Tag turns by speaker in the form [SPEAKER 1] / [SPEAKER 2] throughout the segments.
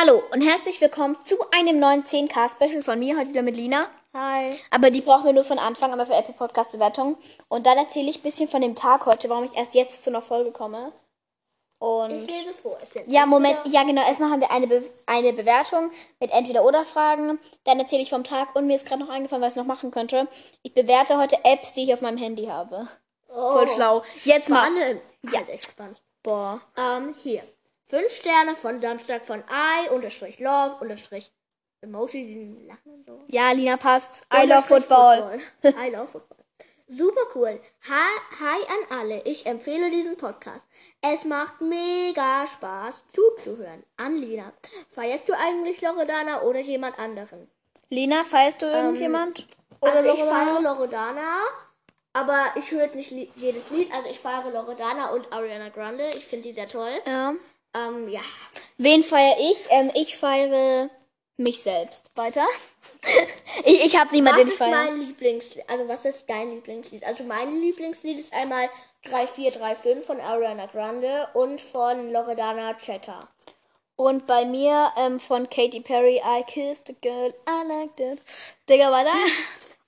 [SPEAKER 1] Hallo und herzlich willkommen zu einem neuen 10K-Special von mir, heute wieder mit Lina.
[SPEAKER 2] Hi.
[SPEAKER 1] Aber die brauchen wir nur von Anfang, aber für Apple Podcast Bewertung. Und dann erzähle ich ein bisschen von dem Tag heute, warum ich erst jetzt zu einer Folge komme. Und
[SPEAKER 2] Ich lese vor. Es sind
[SPEAKER 1] ja, Moment, ja genau, erstmal haben wir eine, Be eine Bewertung mit Entweder-Oder-Fragen. Dann erzähle ich vom Tag und mir ist gerade noch eingefallen, was ich noch machen könnte. Ich bewerte heute Apps, die ich auf meinem Handy habe.
[SPEAKER 2] Oh.
[SPEAKER 1] Voll schlau. Jetzt mal.
[SPEAKER 2] Spannend.
[SPEAKER 1] Ja.
[SPEAKER 2] Halt.
[SPEAKER 1] Boah.
[SPEAKER 2] Ähm, hier. Fünf Sterne von Samstag von I unterstrich love unterstrich Emoji, die lachen und so.
[SPEAKER 1] Ja, Lina passt. I love Football.
[SPEAKER 2] Football. I love Football. Super cool. Hi, hi an alle. Ich empfehle diesen Podcast. Es macht mega Spaß zuzuhören. An Lina. Feierst du eigentlich Loredana oder jemand anderen?
[SPEAKER 1] Lina, feierst du irgendjemand? Oder
[SPEAKER 2] also ich feiere Loredana, aber ich höre jetzt nicht li jedes Lied. Also ich feiere Loredana und Ariana Grande. Ich finde die sehr toll.
[SPEAKER 1] Ja.
[SPEAKER 2] Ähm, ja.
[SPEAKER 1] Wen feiere ich? Ähm, ich feiere mich selbst. Weiter? ich ich habe niemanden,
[SPEAKER 2] Was
[SPEAKER 1] den ich
[SPEAKER 2] ist
[SPEAKER 1] feiere.
[SPEAKER 2] mein Lieblingslied? Also was ist dein Lieblingslied? Also mein Lieblingslied ist einmal 3435 von Ariana Grande und von Loredana Checker.
[SPEAKER 1] Und bei mir ähm, von Katy Perry, I kissed a girl, I liked it. Digga, weiter?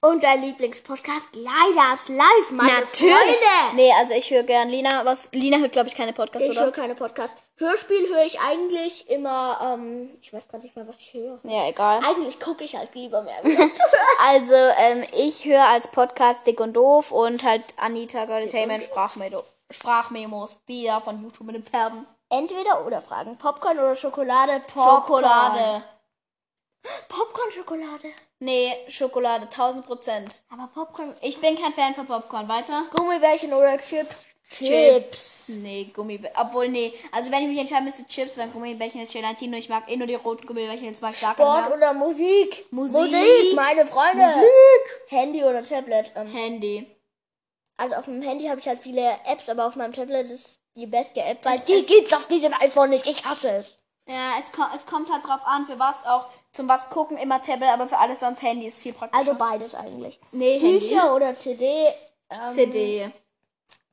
[SPEAKER 2] Und dein Lieblingspodcast Leidas Live, meine Freunde.
[SPEAKER 1] Nee, also ich höre gern Lina. Was? Lina hört, glaube ich, keine Podcasts,
[SPEAKER 2] Ich höre
[SPEAKER 1] oder?
[SPEAKER 2] keine Podcasts. Hörspiel höre ich eigentlich immer, ähm, ich weiß gar nicht mehr, was ich höre.
[SPEAKER 1] Ja, egal.
[SPEAKER 2] Eigentlich gucke ich halt lieber mehr.
[SPEAKER 1] Also, ähm, ich höre als Podcast Dick und Doof und halt Anita Entertainment Sprachmemo Sprachmemos, die da von YouTube mit den Pferden.
[SPEAKER 2] Entweder oder Fragen. Popcorn oder Schokolade? Popcorn.
[SPEAKER 1] Schokolade.
[SPEAKER 2] Popcorn, Schokolade.
[SPEAKER 1] Nee, Schokolade, 1000 Prozent.
[SPEAKER 2] Aber Popcorn.
[SPEAKER 1] Ich bin kein Fan von Popcorn. Weiter?
[SPEAKER 2] Gummibärchen oder Chips?
[SPEAKER 1] Chips. Nee, Gummibärchen. Obwohl, nee. Also, wenn ich mich entscheiden müsste, Chips, weil Gummibärchen ist Gelatine und ich mag eh nur die roten Gummibärchen, jetzt mag ich gar
[SPEAKER 2] Sport
[SPEAKER 1] keine.
[SPEAKER 2] oder Musik?
[SPEAKER 1] Musik.
[SPEAKER 2] meine Freunde.
[SPEAKER 1] Musik.
[SPEAKER 2] Handy oder Tablet? Ähm,
[SPEAKER 1] Handy.
[SPEAKER 2] also auf dem Handy habe ich halt viele Apps, aber auf meinem Tablet ist die beste App, weil
[SPEAKER 1] Es
[SPEAKER 2] die gibt's auf diesem iPhone nicht. Ich hasse es.
[SPEAKER 1] Ja, es, ko es kommt halt drauf an, für was auch. Zum was gucken immer Tablet, aber für alles sonst Handy ist viel praktischer.
[SPEAKER 2] Also beides eigentlich.
[SPEAKER 1] nee, Handy.
[SPEAKER 2] Bücher oder CD? Ähm,
[SPEAKER 1] CD.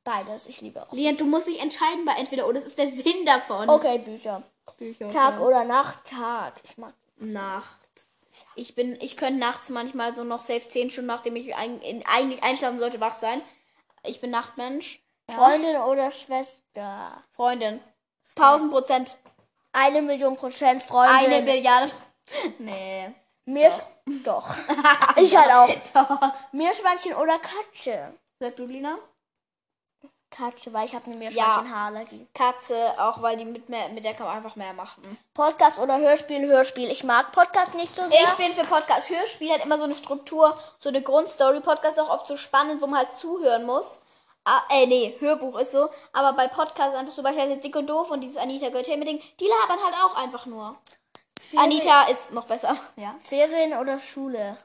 [SPEAKER 2] Beides. Ich liebe auch.
[SPEAKER 1] Lian, du musst dich entscheiden bei entweder oder. Das ist der Sinn davon.
[SPEAKER 2] Okay, Bücher.
[SPEAKER 1] Bücher.
[SPEAKER 2] Tag oder Nacht? Tag. Ich mag.
[SPEAKER 1] Nacht. Ich bin, ich könnte nachts manchmal so noch safe 10 Stunden, nachdem ich ein, in, eigentlich einschlafen sollte, wach sein. Ich bin Nachtmensch. Ja.
[SPEAKER 2] Freundin oder Schwester?
[SPEAKER 1] Freundin. 1000 Prozent.
[SPEAKER 2] Eine Million Prozent Freundin.
[SPEAKER 1] Eine Milliarde. Nee.
[SPEAKER 2] Mir doch. ich halt auch.
[SPEAKER 1] Doch.
[SPEAKER 2] Meerschweinchen oder Katze?
[SPEAKER 1] Sag du, Lina?
[SPEAKER 2] Katze, weil ich habe eine
[SPEAKER 1] Ja.
[SPEAKER 2] Meerschweinchen-Haarallergie.
[SPEAKER 1] Katze, auch weil die mit, mehr, mit der kann man einfach mehr machen.
[SPEAKER 2] Podcast oder Hörspiel? Hörspiel. Ich mag Podcast nicht so sehr.
[SPEAKER 1] Ich bin für Podcast. Hörspiel hat immer so eine Struktur, so eine Grundstory. Podcast ist auch oft so spannend, wo man halt zuhören muss. Ah, äh, nee, Hörbuch ist so. Aber bei Podcast einfach so beispielsweise Dick und Doof und dieses Anita Göttermeding, die labern halt auch einfach nur.
[SPEAKER 2] Ferien-
[SPEAKER 1] Anita ist noch besser. Ja.
[SPEAKER 2] Ferien oder Schule?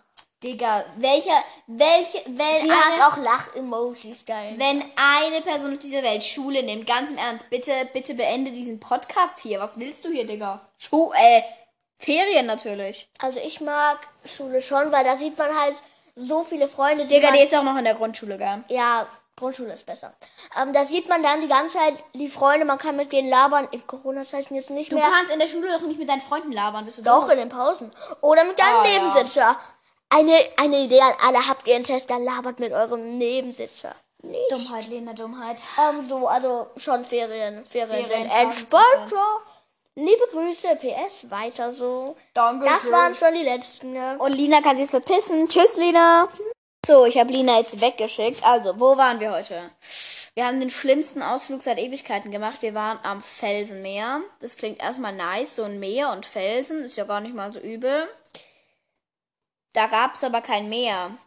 [SPEAKER 1] Digga, welcher, welche, wenn
[SPEAKER 2] Sie
[SPEAKER 1] eine,
[SPEAKER 2] hat auch Lach-Emojis, geil.
[SPEAKER 1] wenn eine Person auf dieser Welt Schule nimmt, ganz im Ernst, bitte, bitte beende diesen Podcast hier. Was willst du hier, Digga? Schu äh, Ferien natürlich.
[SPEAKER 2] Also ich mag Schule schon, weil da sieht man halt so viele Freunde, die
[SPEAKER 1] Digga,
[SPEAKER 2] man,
[SPEAKER 1] die ist auch noch in der Grundschule, gell?
[SPEAKER 2] Ja, Grundschule ist besser. Ähm, da sieht man dann die ganze Zeit die Freunde, man kann mit denen labern. In Corona-Zeiten jetzt nicht
[SPEAKER 1] Du
[SPEAKER 2] mehr.
[SPEAKER 1] kannst in der Schule doch nicht mit deinen Freunden labern, bist du
[SPEAKER 2] Doch,
[SPEAKER 1] dumm?
[SPEAKER 2] in den Pausen. Oder mit deinem
[SPEAKER 1] Ah, ja.
[SPEAKER 2] Eine, eine Idee an alle, habt ihr einen Test, dann labert mit eurem Nebensitzer. Nicht.
[SPEAKER 1] Dummheit, Lena, Dummheit.
[SPEAKER 2] Ähm, so, also schon Ferien. Ferien,
[SPEAKER 1] Ferien,
[SPEAKER 2] sind entspannt. Liebe Grüße, PS, weiter so.
[SPEAKER 1] Danke.
[SPEAKER 2] Das waren schon die letzten. Ne?
[SPEAKER 1] Und Lina kann sich jetzt verpissen. Tschüss, Lina. So, ich habe Lina jetzt weggeschickt. Also, wo waren wir heute? Wir haben den schlimmsten Ausflug seit Ewigkeiten gemacht. Wir waren am Felsenmeer. Das klingt erstmal nice, so ein Meer und Felsen. Ist ja gar nicht mal so übel. Da gab es aber kein Meer.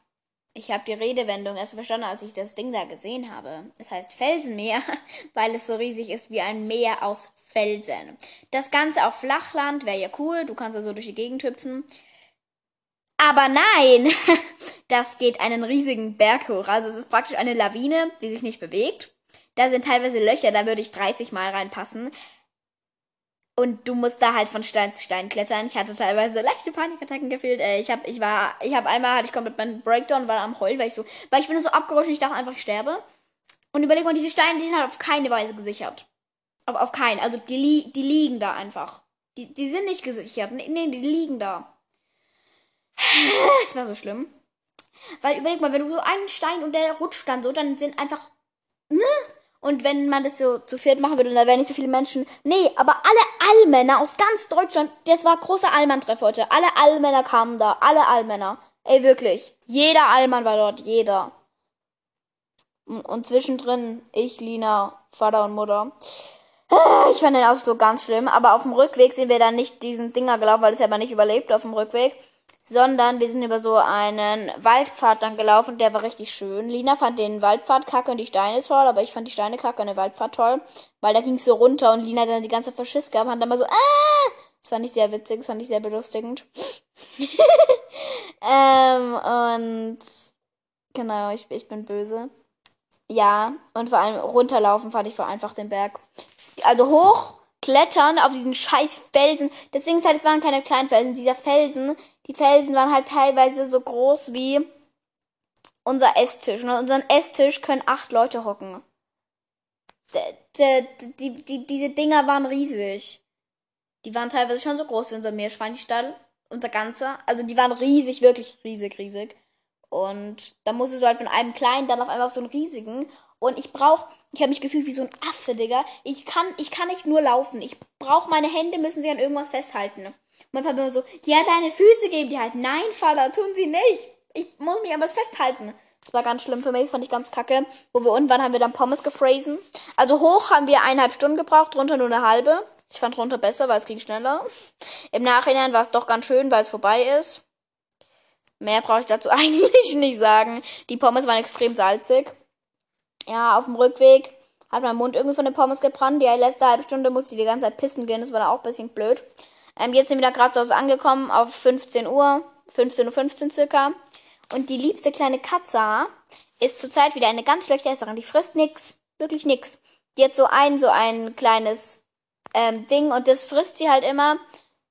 [SPEAKER 1] Ich habe die Redewendung erst verstanden, als ich das Ding da gesehen habe. Es heißt Felsenmeer, weil es so riesig ist wie ein Meer aus Felsen. Das Ganze auf Flachland wäre ja cool. Du kannst also durch die Gegend hüpfen. Aber nein, das geht einen riesigen Berg hoch. Also es ist praktisch eine Lawine, die sich nicht bewegt. Da sind teilweise Löcher, da würde ich 30 Mal reinpassen. Und du musst da halt von Stein zu Stein klettern. Ich hatte teilweise leichte Panikattacken gefühlt. Äh, ich habe, ich war, ich habe einmal, hatte ich komplett meinen Breakdown, war am Heulen, weil ich so, weil ich bin so abgerutscht und ich dachte einfach, ich sterbe. Und überleg mal, diese Steine, die sind halt auf keine Weise gesichert. Auf, auf keinen. Also die, li die liegen da einfach. Die, die sind nicht gesichert. Nee, nee, die liegen da. Es war so schlimm. Weil überleg mal, wenn du so einen Stein und der rutscht dann so, dann sind einfach. Ne? Und wenn man das so zu viert machen würde, dann wären nicht so viele Menschen. Nee, aber alle Allmänner aus ganz Deutschland, das war großer Allmann-Treff heute. Alle Allmänner kamen da. Alle Allmänner. Ey, wirklich. Jeder Allmann war dort. Jeder. Und zwischendrin ich, Lina, Vater und Mutter. Ah, ich fand den Ausflug ganz schlimm, aber auf dem Rückweg sind wir dann nicht diesen Dinger gelaufen, weil es ja aber nicht überlebt auf dem Rückweg, sondern wir sind über so einen Waldpfad dann gelaufen, der war richtig schön. Lina fand den Waldpfad kacke und die Steine toll, aber ich fand die Steine kacke und den Waldpfad toll, weil da ging es so runter und Lina dann die ganze Verschiss gehabt und dann mal so, ah! Das fand ich sehr witzig, das fand ich sehr belustigend. ähm, und genau, ich, ich bin böse. Ja, und vor allem runterlaufen fand ich vor einfach den Berg. Also hoch klettern auf diesen scheiß Felsen. Das Ding ist halt, es waren keine kleinen Felsen. Dieser Felsen, die Felsen waren halt teilweise so groß wie unser Esstisch. Und unseren Esstisch können acht Leute hocken. Die, die, die, diese Dinger waren riesig. Die waren teilweise schon so groß wie unser Meerschweinstall. Unser ganzer. Also die waren riesig, wirklich riesig, riesig. Und dann musstest du halt von einem kleinen dann auf einmal auf so einen riesigen. Und ich brauch, ich habe mich gefühlt wie so ein Affe, Digga. Ich kann, ich kann nicht nur laufen. Ich brauche meine Hände, müssen sich an irgendwas festhalten. Und mein Papa immer so, ja, deine Füße geben die halt. Nein, Vater, tun sie nicht. Ich muss mich an was festhalten. Das war ganz schlimm für mich, das fand ich ganz kacke. Wo wir unten waren, haben wir dann Pommes gefräsen. Also hoch haben wir eineinhalb Stunden gebraucht, drunter nur eine halbe. Ich fand runter besser, weil es ging schneller. Im Nachhinein war es doch ganz schön, weil es vorbei ist. Mehr brauche ich dazu eigentlich nicht sagen. Die Pommes waren extrem salzig. Ja, auf dem Rückweg hat mein Mund irgendwie von den Pommes gebrannt. Die letzte halbe Stunde musste ich die ganze Zeit pissen gehen. Das war dann auch ein bisschen blöd. Ähm, jetzt sind wir wieder gerade zu Hause angekommen auf 15 Uhr. 15.15 Uhr circa. Und die liebste kleine Katze ist zurzeit wieder eine ganz schlechte Esserin. Die frisst nix. Wirklich nix. Die hat so ein, so ein kleines ähm, Ding und das frisst sie halt immer.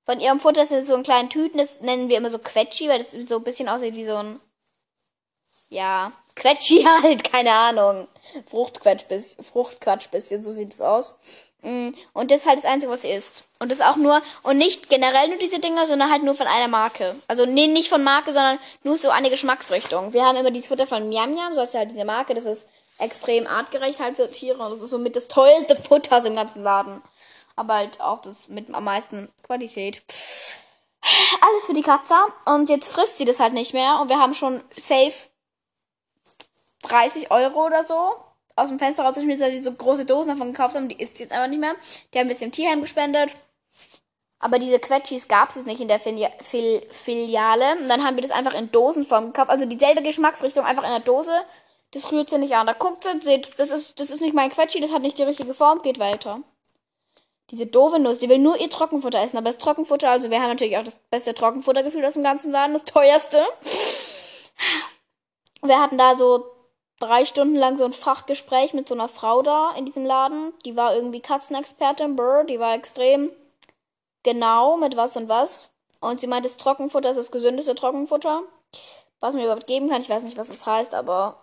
[SPEAKER 1] Von ihrem Futter ist es so ein kleinen Tüten, das nennen wir immer so Quetschi, weil das so ein bisschen aussieht wie so ein, ja, Quetschi halt, keine Ahnung. Fruchtquatsch, Fruchtquatsch bisschen, so sieht es aus. Mm, und das ist halt das Einzige, was sie isst. Und das auch nur, und nicht generell nur diese Dinger, sondern halt nur von einer Marke. Also nee, nicht von Marke, sondern nur so eine Geschmacksrichtung. Wir haben immer dieses Futter von Miam Miam, so ist ja halt diese Marke, das ist extrem artgerecht halt für Tiere und das ist somit das teuerste Futter aus im ganzen Laden aber halt auch das mit am meisten Qualität. Alles für die Katze. Und jetzt frisst sie das halt nicht mehr. Und wir haben schon safe 30 Euro oder so aus dem Fenster rausgeschmissen, dass sie so große Dosen davon gekauft haben. Die isst jetzt einfach nicht mehr. Die haben ein bisschen Tierheim gespendet. Aber diese Quetschis gab es jetzt nicht in der Fili Fil Filiale. Und dann haben wir das einfach in Dosenform gekauft. Also dieselbe Geschmacksrichtung, einfach in der Dose. Das rührt sie nicht an. Da guckt sie, seht, das ist, das ist nicht mein Quetschi, das hat nicht die richtige Form, geht weiter. Diese doofe Nuss, die will nur ihr Trockenfutter essen. Aber das Trockenfutter, also wir haben natürlich auch das beste Trockenfuttergefühl aus dem ganzen Laden, das teuerste. Wir hatten da so drei Stunden lang so ein Fachgespräch mit so einer Frau da in diesem Laden. Die war irgendwie Katzenexpertin, brr, die war extrem genau mit was und was. Und sie meint, das Trockenfutter ist das gesündeste Trockenfutter, was mir überhaupt geben kann. Ich weiß nicht, was das heißt, aber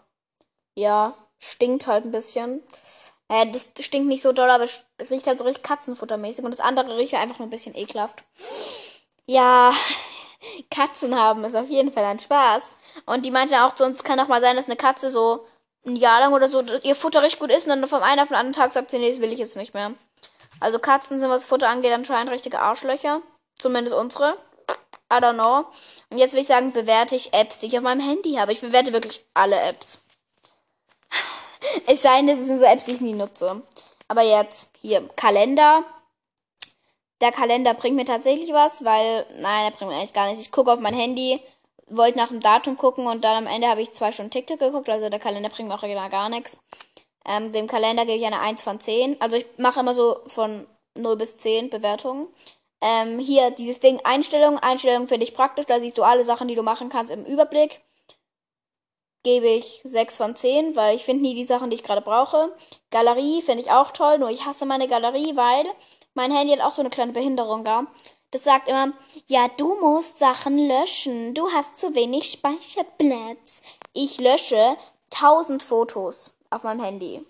[SPEAKER 1] ja, stinkt halt ein bisschen. Äh, das stinkt nicht so doll, aber es riecht halt so richtig Katzenfuttermäßig. Und das andere riecht einfach nur ein bisschen ekelhaft. Ja, Katzen haben ist auf jeden Fall ein Spaß. Und die meinte auch zu uns, kann auch mal sein, dass eine Katze so ein Jahr lang oder so ihr Futter richtig gut ist und dann vom einen auf den anderen Tag sagt sie, nee, das will ich jetzt nicht mehr. Also Katzen sind, was Futter angeht, anscheinend richtige Arschlöcher. Zumindest unsere. I don't know. Und jetzt will ich sagen, bewerte ich Apps, die ich auf meinem Handy habe. Ich bewerte wirklich alle Apps. Es sei denn, das sind so Apps, die ich nie nutze. Aber jetzt hier Kalender. Der Kalender bringt mir tatsächlich was, weil, nein, der bringt mir eigentlich gar nichts. Ich gucke auf mein Handy, wollte nach dem Datum gucken und dann am Ende habe ich zwei Stunden TikTok geguckt. Also der Kalender bringt mir auch gar nichts. Ähm, dem Kalender gebe ich eine 1 von 10. Also ich mache immer so von 0 bis 10 Bewertungen. Ähm, hier dieses Ding Einstellungen. Einstellungen finde ich praktisch. Da siehst du alle Sachen, die du machen kannst im Überblick gebe ich 6 von 10, weil ich finde nie die Sachen, die ich gerade brauche. Galerie finde ich auch toll, nur ich hasse meine Galerie, weil mein Handy hat auch so eine kleine Behinderung da. Das sagt immer, ja, du musst Sachen löschen. Du hast zu wenig Speicherplatz. Ich lösche 1000 Fotos auf meinem Handy.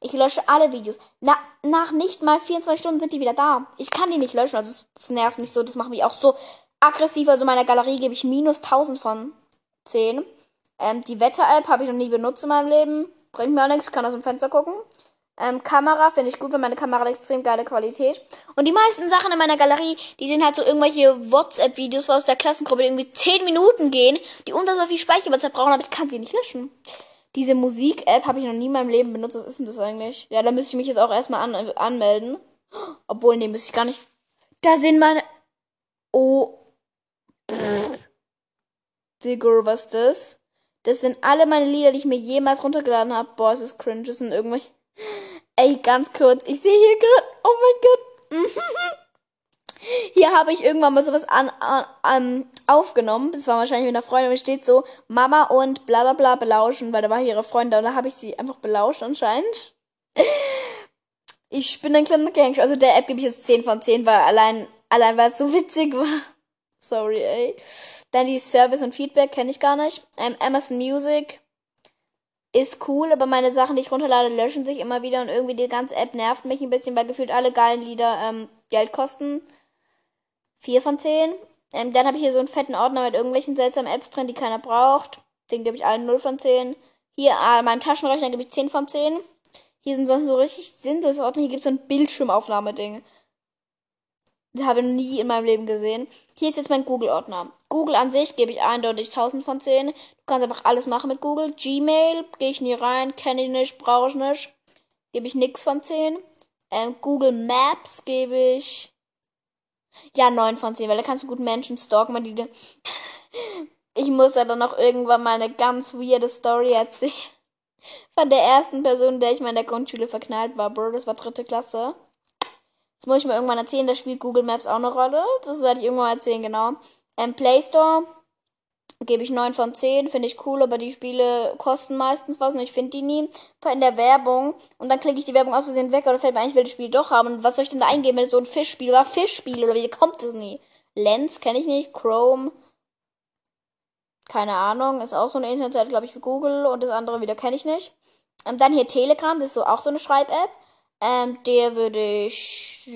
[SPEAKER 1] Ich lösche alle Videos. Na, nach nicht mal 24 Stunden sind die wieder da. Ich kann die nicht löschen. Also das nervt mich so. Das macht mich auch so aggressiv. Also meiner Galerie gebe ich minus 1000 von 10. Ähm, die Wetter-App habe ich noch nie benutzt in meinem Leben. Bringt mir auch nichts. Kann aus dem Fenster gucken. Ähm, Kamera finde ich gut, weil meine Kamera hat extrem geile Qualität. Und die meisten Sachen in meiner Galerie, die sind halt so irgendwelche WhatsApp-Videos, wo aus der Klassengruppe irgendwie 10 Minuten gehen, die unter so viel Speicherplatz brauchen, aber ich kann sie nicht löschen. Diese Musik-App habe ich noch nie in meinem Leben benutzt. Was ist denn das eigentlich? Ja, da müsste ich mich jetzt auch erstmal an anmelden. Obwohl, nee, müsste ich gar nicht. Da sind meine. Oh. Digga, was ist das? Das sind alle meine Lieder, die ich mir jemals runtergeladen habe. Boah, es ist cringe. Das sind irgendwelche. Ey, ganz kurz. Ich sehe hier gerade. Oh mein Gott. Hier habe ich irgendwann mal sowas an, an, an, aufgenommen. Das war wahrscheinlich mit einer Freundin. Und steht so, Mama und bla bla bla belauschen, weil da war ihre Freundin. Und da habe ich sie einfach belauscht anscheinend. Ich bin ein kleiner Gangster. Also der App gebe ich jetzt 10 von 10, weil allein, allein weil es so witzig war. Sorry, ey. Dann die Service und Feedback kenne ich gar nicht. Ähm, Amazon Music ist cool, aber meine Sachen, die ich runterlade, löschen sich immer wieder und irgendwie die ganze App nervt mich ein bisschen, weil gefühlt alle geilen Lieder ähm, Geld kosten. 4 von 10. Ähm, dann habe ich hier so einen fetten Ordner mit irgendwelchen seltsamen Apps drin, die keiner braucht. Den gebe ich allen 0 von 10. Hier äh, meinem Taschenrechner gebe ich 10 von 10. Hier sind sonst so richtig sinnlose Ordner. Hier gibt es so ein Bildschirmaufnahmeding. Habe nie in meinem Leben gesehen. Hier ist jetzt mein Google-Ordner. Google an sich gebe ich eindeutig 1000 von 10. Du kannst einfach alles machen mit Google. Gmail gehe ich nie rein, kenne ich nicht, brauche ich nicht. Gebe ich nix von 10. Ähm, Google Maps gebe ich ja 9 von 10, weil da kannst du gut Menschen stalken, weil die Ich muss ja dann noch irgendwann mal eine ganz weirde Story erzählen. Von der ersten Person, der ich mal in der Grundschule verknallt war, Bro, das war dritte Klasse. Das muss ich mir irgendwann erzählen, da spielt Google Maps auch eine Rolle. Das werde ich irgendwann erzählen, genau. Ähm, Play Store gebe ich 9 von 10, finde ich cool, aber die Spiele kosten meistens was und ich finde die nie. In der Werbung und dann klicke ich die Werbung aus Versehen weg oder fällt mir ein, ich will das Spiel doch haben. Und was soll ich denn da eingeben, wenn es so ein Fischspiel war? Fischspiel oder wie kommt es nie? Lens kenne ich nicht, Chrome, keine Ahnung, ist auch so eine Internetseite, glaube ich, für Google und das andere wieder kenne ich nicht. Und dann hier Telegram, das ist so auch so eine Schreib-App. Ähm, der würde ich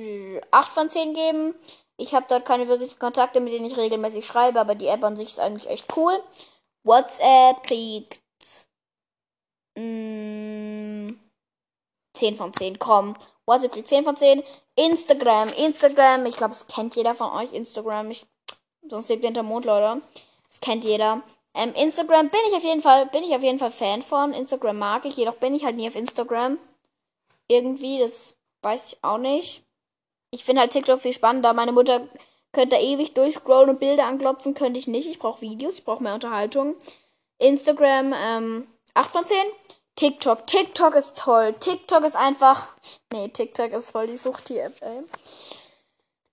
[SPEAKER 1] 8 von 10 geben. Ich habe dort keine wirklichen Kontakte, mit denen ich regelmäßig schreibe, aber die App an sich ist eigentlich echt cool. WhatsApp kriegt mh, mm, 10 von 10. Komm. WhatsApp kriegt 10 von 10. Instagram, Instagram, ich glaube, es kennt jeder von euch. Instagram, ich, sonst lebt ihr hinter Mond, Leute. Das kennt jeder. Ähm, Instagram bin ich auf jeden Fall, bin ich auf jeden Fall Fan von. Instagram mag ich, jedoch bin ich halt nie auf Instagram. Irgendwie, das weiß ich auch nicht ich finde halt TikTok viel spannender. Meine Mutter könnte da ewig durchscrollen und Bilder anglotzen, könnte ich nicht. Ich brauche Videos, ich brauche mehr Unterhaltung. Instagram, ähm, 8 von 10. TikTok. TikTok ist toll. TikTok ist einfach. Nee, TikTok ist voll die Sucht App, ey.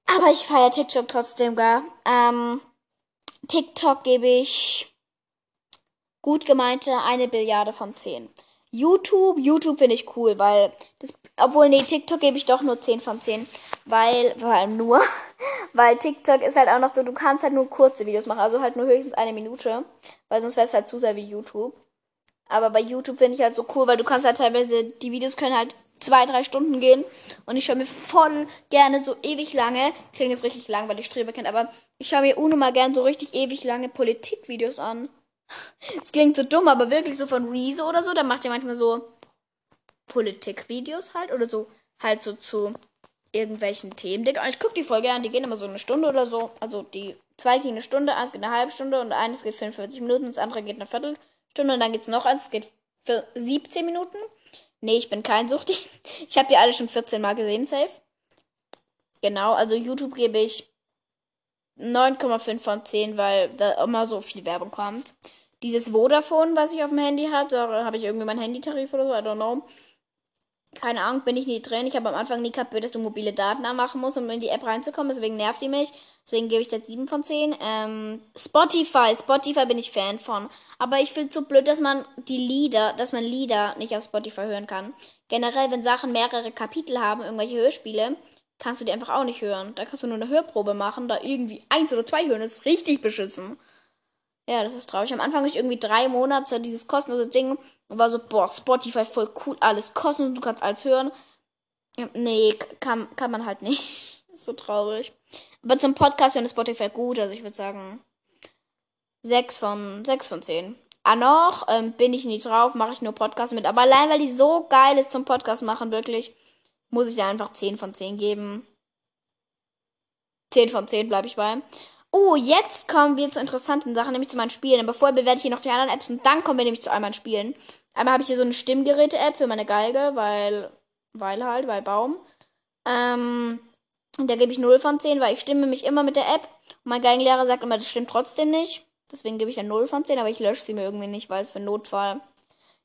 [SPEAKER 1] Aber ich feiere TikTok trotzdem gar. Ähm, TikTok gebe ich gut gemeinte eine Billiarde von 10. YouTube, YouTube finde ich cool, weil das, obwohl, nee, TikTok gebe ich doch nur 10 von 10, weil, vor allem nur, weil TikTok ist halt auch noch so, du kannst halt nur kurze Videos machen, also halt nur höchstens eine Minute, weil sonst wäre es halt zu sehr wie YouTube. Aber bei YouTube finde ich halt so cool, weil du kannst halt teilweise, die Videos können halt zwei, drei Stunden gehen und ich schaue mir voll gerne so ewig lange, klingt jetzt richtig lang, weil ich Streber kenne, aber ich schaue mir unnormal gern so richtig ewig lange Politikvideos an. Es klingt so dumm, aber wirklich so von Rezo oder so, da macht ihr manchmal so Politikvideos halt oder so halt so zu irgendwelchen Themen. Ich gucke die voll gern, die gehen immer so eine Stunde oder so. Also die zwei gehen eine Stunde, eins geht eine halbe Stunde und eines geht 45 Minuten und das andere geht eine Viertelstunde und dann geht es noch eins, es geht für 17 Minuten. Nee, ich bin kein Suchtig. Ich habe die alle schon 14 Mal gesehen, safe. Genau, also YouTube gebe ich 9,5 von 10, weil da immer so viel Werbung kommt. Dieses Vodafone, was ich auf dem Handy habe, da habe ich irgendwie meinen Handytarif oder so, I don't know. Keine Ahnung, bin ich nie drin. Ich habe am Anfang nie kapiert, dass du mobile Daten anmachen musst, um in die App reinzukommen. Deswegen nervt die mich. Deswegen gebe ich da 7 von 10. Ähm, Spotify. Spotify bin ich Fan von. Aber ich finde es so blöd, dass man die Lieder, dass man Lieder nicht auf Spotify hören kann. Generell, wenn Sachen mehrere Kapitel haben, irgendwelche Hörspiele, kannst du die einfach auch nicht hören. Da kannst du nur eine Hörprobe machen, da irgendwie eins oder zwei hören. Das ist richtig beschissen. Ja, das ist traurig. Am Anfang habe ich irgendwie drei Monate dieses kostenlose Ding und war so, boah, Spotify voll cool, alles kostenlos, du kannst alles hören. Nee, kann, kann man halt nicht. ist so traurig. Aber zum Podcast finde Spotify gut, also ich würde sagen 6 von 6 von 10. Ah, noch ähm, bin ich nie drauf, mache ich nur Podcast mit. Aber allein, weil die so geil ist zum Podcast machen, wirklich, muss ich da einfach 10 von 10 geben. 10 von 10 bleibe ich bei. Oh, jetzt kommen wir zu interessanten Sachen, nämlich zu meinen Spielen. Aber vorher bewerte ich hier noch die anderen Apps und dann kommen wir nämlich zu all meinen Spielen. Einmal habe ich hier so eine Stimmgeräte-App für meine Geige, weil, weil halt, weil Baum. Ähm, da gebe ich 0 von 10, weil ich stimme mich immer mit der App. Und mein Geigenlehrer sagt immer, das stimmt trotzdem nicht. Deswegen gebe ich dann 0 von 10, aber ich lösche sie mir irgendwie nicht, weil für Notfall.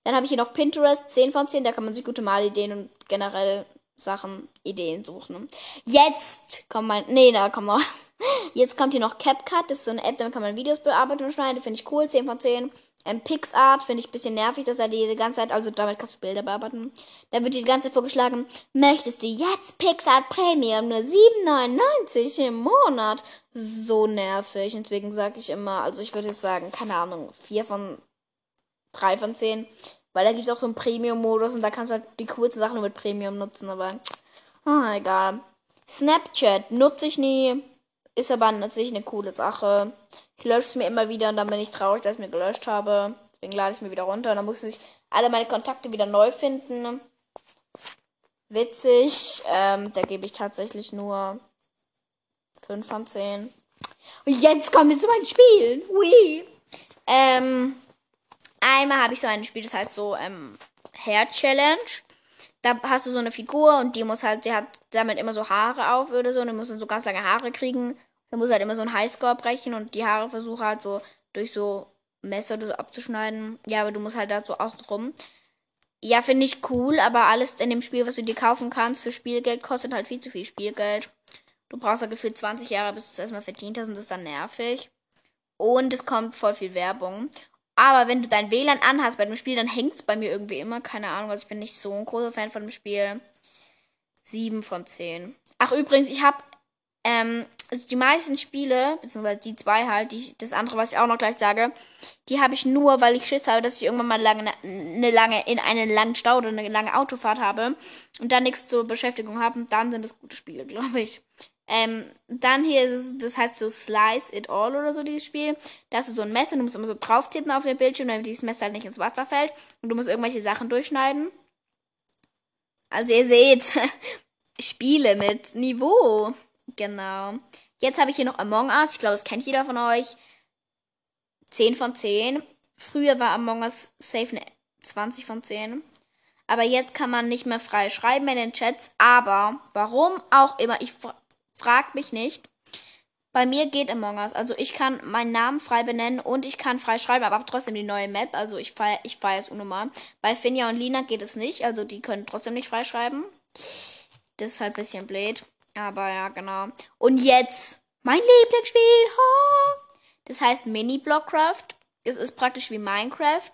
[SPEAKER 1] Dann habe ich hier noch Pinterest, 10 von 10, da kann man sich gute Malideen und generell Sachen, Ideen suchen. Jetzt kommt mein, nee, da kommt noch, jetzt kommt hier noch CapCut, das ist so eine App, damit kann man Videos bearbeiten und schneiden, finde ich cool, 10 von 10. Ähm, PixArt finde ich ein bisschen nervig, dass er die, die ganze Zeit, also damit kannst du Bilder bearbeiten. Da wird die ganze Zeit vorgeschlagen, möchtest du jetzt PixArt Premium nur 7,99 im Monat? So nervig. Deswegen sage ich immer, also ich würde jetzt sagen, keine Ahnung, 4 von 3 von 10. Weil da gibt es auch so einen Premium-Modus und da kannst du halt die coolsten Sachen mit Premium nutzen, aber oh, egal. Snapchat nutze ich nie, ist aber sich eine coole Sache. Ich lösche es mir immer wieder und dann bin ich traurig, dass ich es mir gelöscht habe. Deswegen lade ich es mir wieder runter und dann muss ich alle meine Kontakte wieder neu finden. Witzig. Ähm, da gebe ich tatsächlich nur 5 von 10. Und jetzt kommen wir zu meinen Spielen. Ui. Ähm, einmal habe ich so ein Spiel, das heißt so ähm, Hair Challenge. Da hast du so eine Figur und die muss halt, die hat damit immer so Haare auf oder so und die muss dann so ganz lange Haare kriegen. Da muss halt immer so ein Highscore brechen und die Haare versuche halt so durch so Messer so abzuschneiden. Ja, aber du musst halt da so außen rum. Ja, finde ich cool, aber alles in dem Spiel, was du dir kaufen kannst für Spielgeld, kostet halt viel zu viel Spielgeld. Du brauchst ja gefühlt 20 Jahre, bis du es erstmal verdient hast und das ist dann nervig. Und es kommt voll viel Werbung. Aber wenn du dein WLAN anhast bei dem Spiel, dann hängt es bei mir irgendwie immer. Keine Ahnung, also ich bin nicht so ein großer Fan von dem Spiel. 7 von 10. Ach, übrigens, ich habe ähm, also die meisten Spiele, beziehungsweise die zwei halt, die, das andere, was ich auch noch gleich sage, die habe ich nur, weil ich Schiss habe, dass ich irgendwann mal lange, eine lange, in einen langen Stau oder eine lange Autofahrt habe und dann nichts zur Beschäftigung habe. Und dann sind das gute Spiele, glaube ich. Ähm, dann hier ist es, das heißt so Slice It All oder so, dieses Spiel. Da hast du so ein Messer, du musst immer so drauf tippen auf den Bildschirm, damit dieses Messer halt nicht ins Wasser fällt. Und du musst irgendwelche Sachen durchschneiden. Also ihr seht, Spiele mit Niveau. Genau. Jetzt habe ich hier noch Among Us. Ich glaube, das kennt jeder von euch. 10 von 10. Früher war Among Us safe eine 20 von 10. Aber jetzt kann man nicht mehr frei schreiben in den Chats. Aber warum auch immer, ich Fragt mich nicht. Bei mir geht Among Us. Also ich kann meinen Namen frei benennen und ich kann frei schreiben, aber trotzdem die neue Map. Also ich feiere ich feier es unnormal. Bei Finja und Lina geht es nicht. Also die können trotzdem nicht frei schreiben. Das ist halt ein bisschen blöd. Aber ja, genau. Und jetzt mein Lieblingsspiel. Das heißt Mini Blockcraft. Es ist praktisch wie Minecraft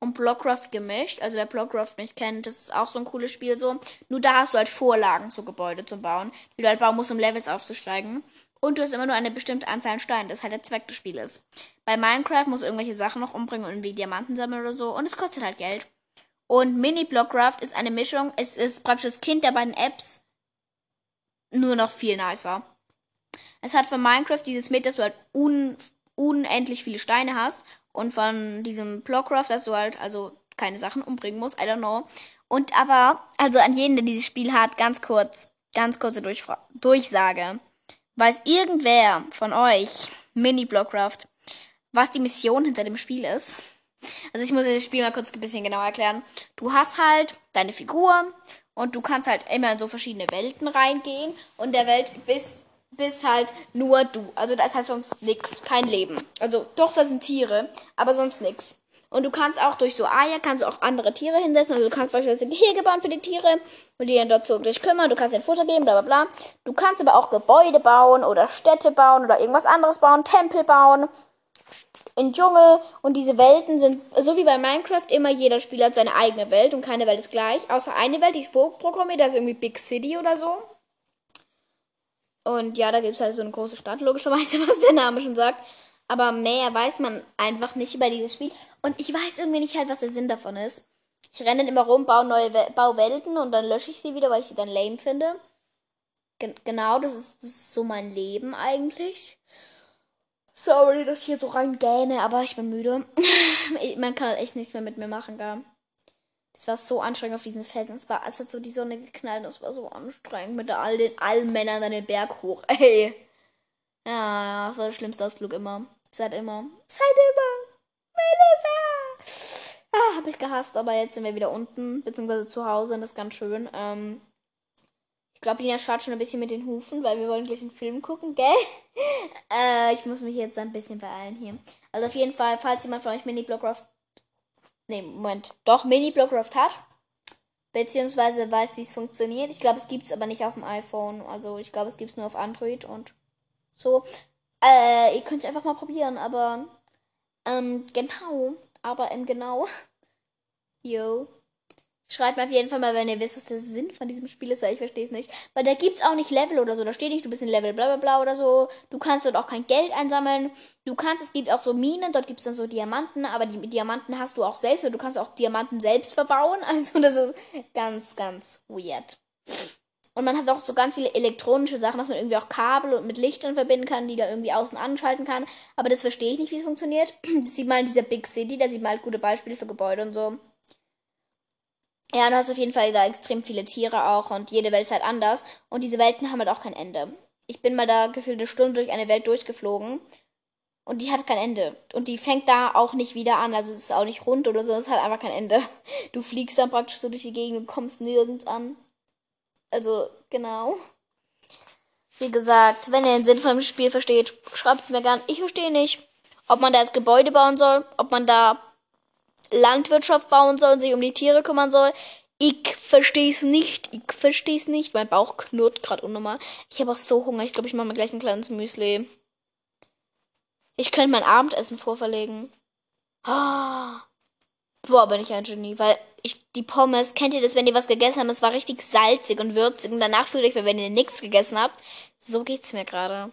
[SPEAKER 1] und Blockcraft gemischt. Also wer Blockcraft nicht kennt, das ist auch so ein cooles Spiel so. Nur da hast du halt Vorlagen zu Gebäude zu bauen, die du halt bauen musst, um Levels aufzusteigen. Und du hast immer nur eine bestimmte Anzahl an Steinen. Das halt der Zweck des Spieles. Bei Minecraft musst du irgendwelche Sachen noch umbringen und irgendwie Diamanten sammeln oder so. Und es kostet halt Geld. Und Mini Blockcraft ist eine Mischung. Es ist praktisch das Kind der beiden Apps. Nur noch viel nicer. Es hat für Minecraft dieses mit, dass du halt un unendlich viele Steine hast und von diesem Blockcraft, dass du halt also keine Sachen umbringen musst, I don't know. Und aber, also an jeden, der dieses Spiel hat, ganz kurz, ganz kurze Durchfra Durchsage. Weiß irgendwer von euch, Mini Blockcraft, was die Mission hinter dem Spiel ist? Also ich muss das Spiel mal kurz ein bisschen genauer erklären. Du hast halt deine Figur und du kannst halt immer in so verschiedene Welten reingehen und der Welt bis bist halt nur du. Also da ist halt sonst nix, kein Leben. Also doch, da sind Tiere, aber sonst nix. Und du kannst auch durch so Eier, kannst du auch andere Tiere hinsetzen. Also du kannst beispielsweise Gehege bauen für die Tiere und die dann dort so dich kümmern. Du kannst ihnen Futter geben, bla bla bla. Du kannst aber auch Gebäude bauen oder Städte bauen oder irgendwas anderes bauen, Tempel bauen. In Dschungel und diese Welten sind, so wie bei Minecraft, immer jeder Spieler hat seine eigene Welt und keine Welt ist gleich. Außer eine Welt, die ist vorprogrammiert, das ist irgendwie Big City oder so. Und ja, da gibt es halt so eine große Stadt, logischerweise, was der Name schon sagt. Aber mehr weiß man einfach nicht über dieses Spiel. Und ich weiß irgendwie nicht halt, was der Sinn davon ist. Ich renne immer rum, baue neue We baue Welten und dann lösche ich sie wieder, weil ich sie dann lame finde. Gen genau, das ist, das ist so mein Leben eigentlich. Sorry, dass ich hier so reingähne, aber ich bin müde. Man kann halt echt nichts mehr mit mir machen, gell. Es war so anstrengend auf diesen Felsen. Es war, als hat so die Sonne geknallt es war so anstrengend mit all den allen Männern an den Berg hoch. Ey. Ja, das war der schlimmste Ausflug immer. Seit immer. Seit immer. Melissa. Ah, hab ich gehasst, aber jetzt sind wir wieder unten, beziehungsweise zu Hause und das ist ganz schön. Ähm, ich glaube, Lina schaut schon ein bisschen mit den Hufen, weil wir wollen gleich einen Film gucken, gell? äh, ich muss mich jetzt ein bisschen beeilen hier. Also auf jeden Fall, falls jemand von euch Mini-Blockcraft. Nee, Moment. Doch, Mini-Blockcraft hat. Beziehungsweise weiß, wie es funktioniert. Ich glaube, es gibt es aber nicht auf dem iPhone. Also ich glaube, es gibt es nur auf Android und so. Äh, ihr könnt es einfach mal probieren, aber ähm, genau. Aber ähm, genau. Yo. Schreibt mir auf jeden Fall mal, wenn ihr wisst, was der Sinn von diesem Spiel ist, weil ich verstehe es nicht. Weil da gibt es auch nicht Level oder so. Da steht nicht, du bist in Level bla bla bla oder so. Du kannst dort auch kein Geld einsammeln. Du kannst, es gibt auch so Minen, dort gibt es dann so Diamanten, aber die Diamanten hast du auch selbst. Und du kannst auch Diamanten selbst verbauen. Also das ist ganz, ganz weird. Und man hat auch so ganz viele elektronische Sachen, dass man irgendwie auch Kabel und mit Lichtern verbinden kann, die da irgendwie außen anschalten kann. Aber das verstehe ich nicht, wie es funktioniert. Das sieht man in dieser Big City, da sieht man halt gute Beispiele für Gebäude und so. Ja, du hast auf jeden Fall da extrem viele Tiere auch und jede Welt ist halt anders. Und diese Welten haben halt auch kein Ende. Ich bin mal da gefühlt eine Stunde durch eine Welt durchgeflogen und die hat kein Ende. Und die fängt da auch nicht wieder an. Also es ist auch nicht rund oder so, es hat einfach kein Ende. Du fliegst dann praktisch so durch die Gegend und kommst nirgends an. Also, genau. Wie gesagt, wenn ihr den Sinn von dem Spiel versteht, schreibt es mir gern. Ich verstehe nicht, ob man da jetzt Gebäude bauen soll, ob man da Landwirtschaft bauen soll und sich um die Tiere kümmern soll. Ich verstehe es nicht. Ich verstehe es nicht. Mein Bauch knurrt gerade unnormal. Ich habe auch so Hunger. Ich glaube, ich mache mir gleich ein kleines Müsli. Ich könnte mein Abendessen vorverlegen. Oh. Boah, bin ich ein Genie. Weil ich, die Pommes, kennt ihr das, wenn ihr was gegessen habt? Es war richtig salzig und würzig. Und danach fühlt euch, wenn ihr nichts gegessen habt. So geht's mir gerade.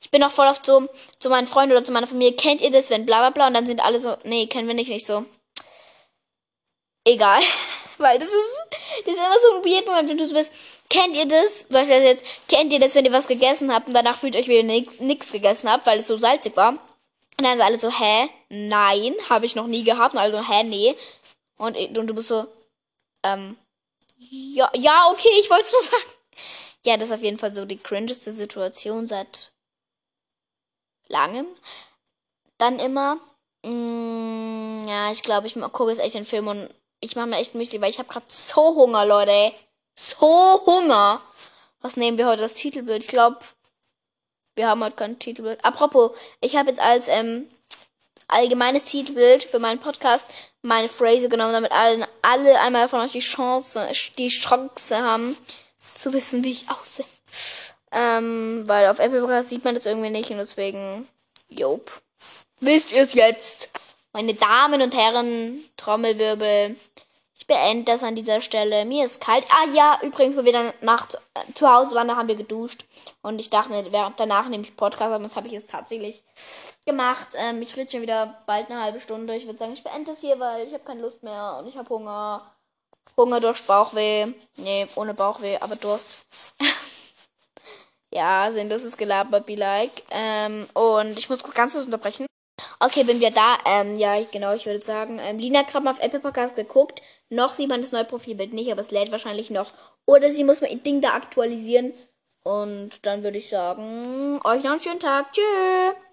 [SPEAKER 1] Ich bin auch voll oft so zu meinen Freunden oder zu meiner Familie, kennt ihr das, wenn bla bla bla und dann sind alle so, nee, kennen wir nicht, nicht so. Egal. Weil das ist, das ist immer so ein weird Moment, wenn du so bist, kennt ihr das, beispielsweise jetzt, kennt ihr das, wenn ihr was gegessen habt und danach fühlt euch, wie ihr nichts gegessen habt, weil es so salzig war. Und dann sind alle so, hä? Nein, habe ich noch nie gehabt. Und alle hä, nee. Und, und du bist so, ähm, ja, ja, okay, ich wollte es nur sagen. Ja, das ist auf jeden Fall so die cringeste Situation seit langem. Dann immer, mh, mm, ja, ich glaube, ich gucke jetzt echt den Film und ich mache mir echt Müsli, weil ich habe gerade so Hunger, Leute. So Hunger. Was nehmen wir heute das Titelbild? Ich glaube, wir haben heute kein Titelbild. Apropos, ich habe jetzt als ähm, allgemeines Titelbild für meinen Podcast meine Phrase genommen, damit alle, alle einmal von euch die Chance, die Chance haben, zu wissen, wie ich aussehe. Ähm, weil auf Apple Podcast sieht man das irgendwie nicht und deswegen, jop. Wisst ihr es jetzt? Meine Damen und Herren, Trommelwirbel. Ich beende das an dieser Stelle. Mir ist kalt. Ah ja, übrigens, wo wir dann nach zu Hause waren, da haben wir geduscht. Und ich dachte mir, danach nehme ich Podcast, aber das habe ich jetzt tatsächlich gemacht. Ähm, ich rede schon wieder bald eine halbe Stunde. Ich würde sagen, ich beende das hier, weil ich habe keine Lust mehr und ich habe Hunger. Hunger durch Bauchweh. Nee, ohne Bauchweh, aber Durst. Ja, sinnloses Gelaber, be like. Ähm, und ich muss ganz kurz unterbrechen. Okay, bin wir da. Ähm, ja, ich, genau, ich würde sagen, ähm, Lina gerade auf Apple Podcast geguckt. Noch sieht man das neue Profilbild nicht, aber es lädt wahrscheinlich noch. Oder sie muss ihr Ding da aktualisieren. Und dann würde ich sagen, euch noch einen schönen Tag. Tschüss.